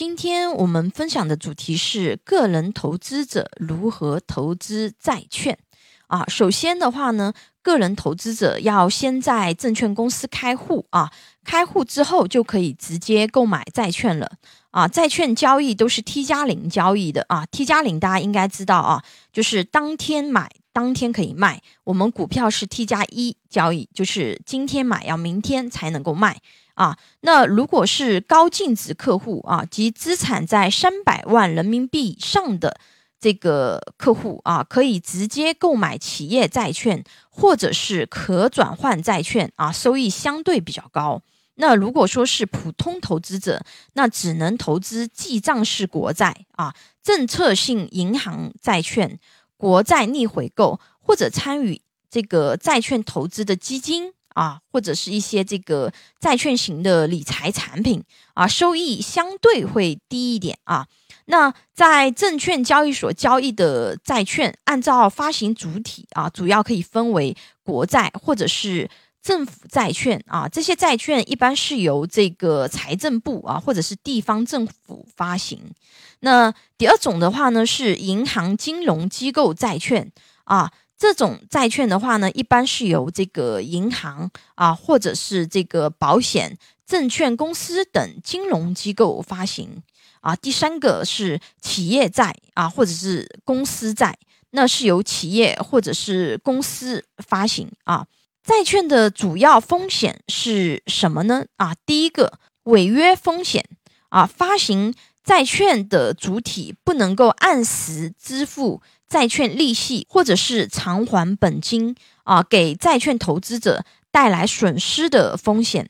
今天我们分享的主题是个人投资者如何投资债券啊。首先的话呢，个人投资者要先在证券公司开户啊，开户之后就可以直接购买债券了啊。债券交易都是 T 加零交易的啊，T 加零大家应该知道啊，就是当天买。当天可以卖，我们股票是 T 加一交易，就是今天买要明天才能够卖啊。那如果是高净值客户啊，及资产在三百万人民币以上的这个客户啊，可以直接购买企业债券或者是可转换债券啊，收益相对比较高。那如果说是普通投资者，那只能投资记账式国债啊，政策性银行债券。国债逆回购，或者参与这个债券投资的基金啊，或者是一些这个债券型的理财产品啊，收益相对会低一点啊。那在证券交易所交易的债券，按照发行主体啊，主要可以分为国债或者是政府债券啊。这些债券一般是由这个财政部啊，或者是地方政府发行。那第二种的话呢，是银行金融机构债券啊，这种债券的话呢，一般是由这个银行啊，或者是这个保险、证券公司等金融机构发行啊。第三个是企业债啊，或者是公司债，那是由企业或者是公司发行啊。债券的主要风险是什么呢？啊，第一个违约风险啊，发行。债券的主体不能够按时支付债券利息，或者是偿还本金啊，给债券投资者带来损失的风险。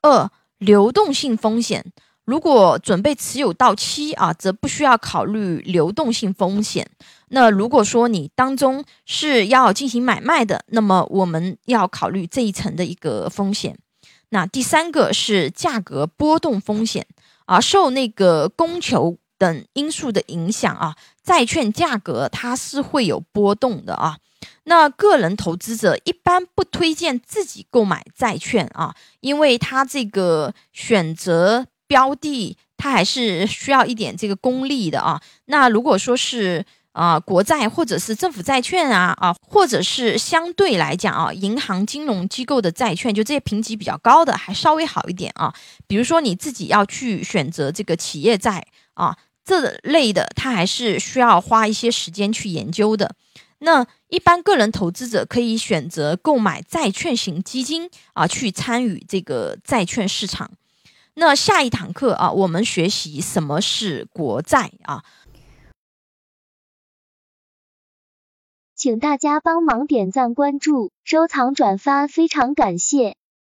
二、流动性风险，如果准备持有到期啊，则不需要考虑流动性风险。那如果说你当中是要进行买卖的，那么我们要考虑这一层的一个风险。那第三个是价格波动风险。啊，受那个供求等因素的影响啊，债券价格它是会有波动的啊。那个人投资者一般不推荐自己购买债券啊，因为他这个选择标的，它还是需要一点这个功力的啊。那如果说是。啊，国债或者是政府债券啊，啊，或者是相对来讲啊，银行金融机构的债券，就这些评级比较高的，还稍微好一点啊。比如说你自己要去选择这个企业债啊这类的，它还是需要花一些时间去研究的。那一般个人投资者可以选择购买债券型基金啊，去参与这个债券市场。那下一堂课啊，我们学习什么是国债啊。请大家帮忙点赞、关注、收藏、转发，非常感谢。